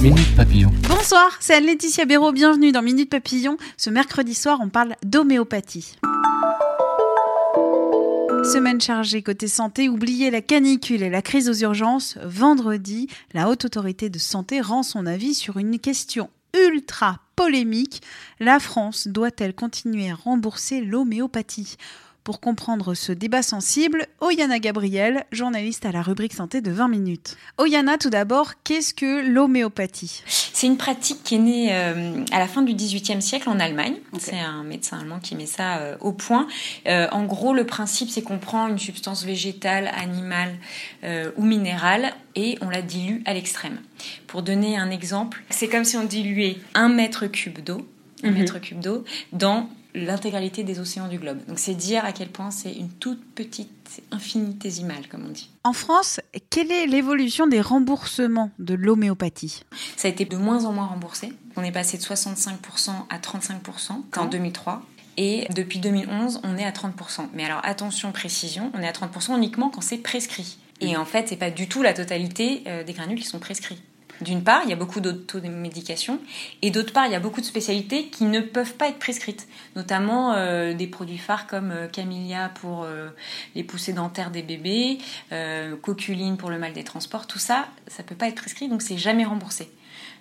Minute Papillon. Bonsoir, c'est Anne-Laetitia Béraud, bienvenue dans Minute Papillon. Ce mercredi soir, on parle d'homéopathie. Semaine chargée côté santé, oubliez la canicule et la crise aux urgences. Vendredi, la Haute Autorité de Santé rend son avis sur une question ultra polémique. La France doit-elle continuer à rembourser l'homéopathie? Pour comprendre ce débat sensible, Oyana Gabriel, journaliste à la rubrique santé de 20 minutes. Oyana, tout d'abord, qu'est-ce que l'homéopathie? C'est une pratique qui est née euh, à la fin du XVIIIe siècle en Allemagne. C'est un médecin allemand qui met ça euh, au point. Euh, en gros, le principe, c'est qu'on prend une substance végétale, animale ou minérale et on la dilue à l'extrême. Pour donner un exemple, c'est comme si on diluait un mètre cube d'eau, un mhm. mètre cube d'eau, dans l'intégralité des océans du globe. Donc c'est dire à quel point c'est une toute petite, c'est infinitésimal comme on dit. En France, quelle est l'évolution des remboursements de l'homéopathie? Ça a été de moins en moins remboursé. On est passé de 65% à 35% en 2003. Et depuis 2011, on est à 30%. Mais alors attention, précision, on est à 30% uniquement quand c'est prescrit. Et en fait, c'est pas du tout la totalité euh, des granules qui sont prescrits. D'une part, il y a beaucoup d'automédication, et d'autre part, il y a beaucoup de spécialités qui ne peuvent pas être prescrites, notamment euh, des produits phares comme euh, Camellia pour euh, les poussées dentaires des bébés, Coculine pour le mal des transports, tout ça, ça peut pas être prescrit, donc c'est jamais remboursé.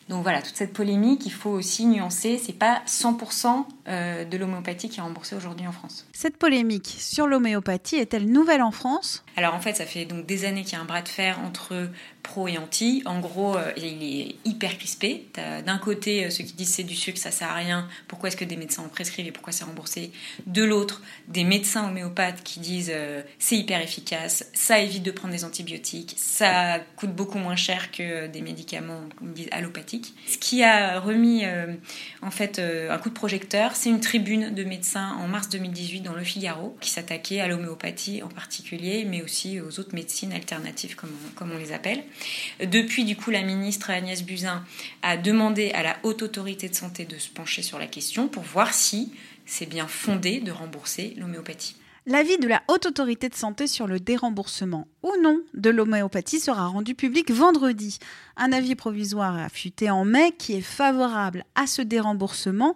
Donc voilà, toute cette polémique, il faut aussi nuancer, c'est pas 100% de l'homéopathie qui est remboursée aujourd'hui en France. Cette polémique sur l'homéopathie est-elle nouvelle en France? Alors en fait, ça fait donc des années qu'il y a un bras de fer entre pro et anti. En gros, euh, il est hyper crispé. D'un côté euh, ceux qui disent c'est du sucre, ça sert à rien. Pourquoi est-ce que des médecins en prescrivent et pourquoi c'est remboursé? De l'autre, des médecins homéopathes qui disent euh, c'est hyper efficace, ça évite de prendre des antibiotiques, ça coûte beaucoup moins cher que des médicaments comme disent allopathiques. Ce qui a remis en fait un coup de projecteur, c'est une tribune de médecins en mars 2018 dans Le Figaro qui s'attaquait à l'homéopathie en particulier, mais aussi aux autres médecines alternatives comme comme on les appelle. Depuis, du coup, la ministre Agnès Buzyn a demandé à la Haute Autorité de Santé de se pencher sur la question pour voir si c'est bien fondé de rembourser l'homéopathie. L'avis de la Haute Autorité de Santé sur le déremboursement ou non de l'homéopathie sera rendu public vendredi. Un avis provisoire a fuité en mai qui est favorable à ce déremboursement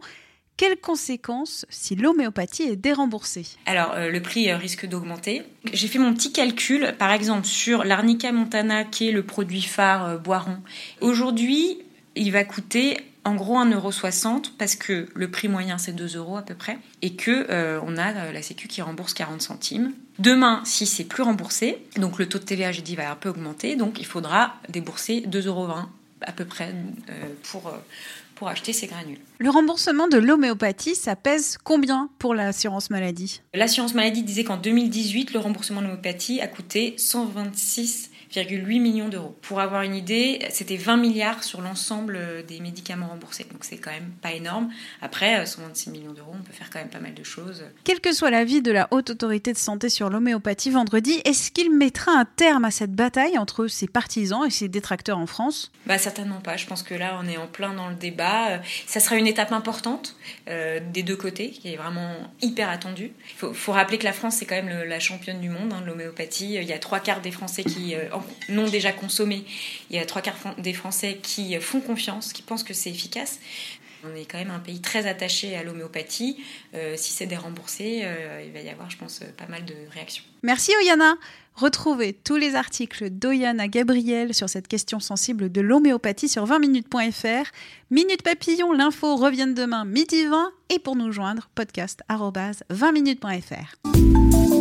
quelles conséquences si l'homéopathie est déremboursée? Alors, euh, le prix euh, risque d'augmenter. J'ai fait mon petit calcul, par exemple, sur l'arnica montana, qui est le produit phare euh, Boiron. Aujourd'hui, il va coûter en gros 1,60€ parce que le prix moyen c'est 2 euros à peu près et que on a la Sécu qui rembourse 40 centimes. Demain, si c'est plus remboursé, donc le taux de TVA, j'ai dit, va un peu augmenter, donc il faudra débourser 2,20 euros à peu près pour pour acheter ces granules. Le remboursement de l'homéopathie, ça pèse combien pour l'assurance maladie? L'assurance maladie disait qu'en 2018, le remboursement de l'homéopathie a coûté 126 8 millions d'euros. Pour avoir une idée, c'était 20 milliards sur l'ensemble des médicaments remboursés. Donc c'est quand même pas énorme. Après, 126 euh, millions d'euros, on peut faire quand même pas mal de choses. Quel que soit l'avis de la Haute Autorité de Santé sur l'homéopathie vendredi, est-ce qu'il mettra un terme à cette bataille entre ses partisans et ses détracteurs en France? Bah certainement pas. Je pense que là, on est en plein dans le débat. Ça sera une étape importante euh, des deux côtés, qui est vraiment hyper attendue. Il faut, rappeler que la France, c'est quand même la championne du monde hein, de l'homéopathie. Il y a trois quarts des Français qui euh, non déjà consommés. Il y a trois quarts des Français qui font confiance, qui pensent que c'est efficace. On est quand même un pays très attaché à l'homéopathie. Euh, si c'est déremboursé, euh, il va y avoir, je pense, pas mal de réactions. Merci Oyana. Retrouvez tous les articles d'Oyana Gabriel sur cette question sensible de l'homéopathie sur 20minutes.fr. Minute Papillon, l'info revient demain midi 20 et pour nous joindre, podcast 20minutes.fr.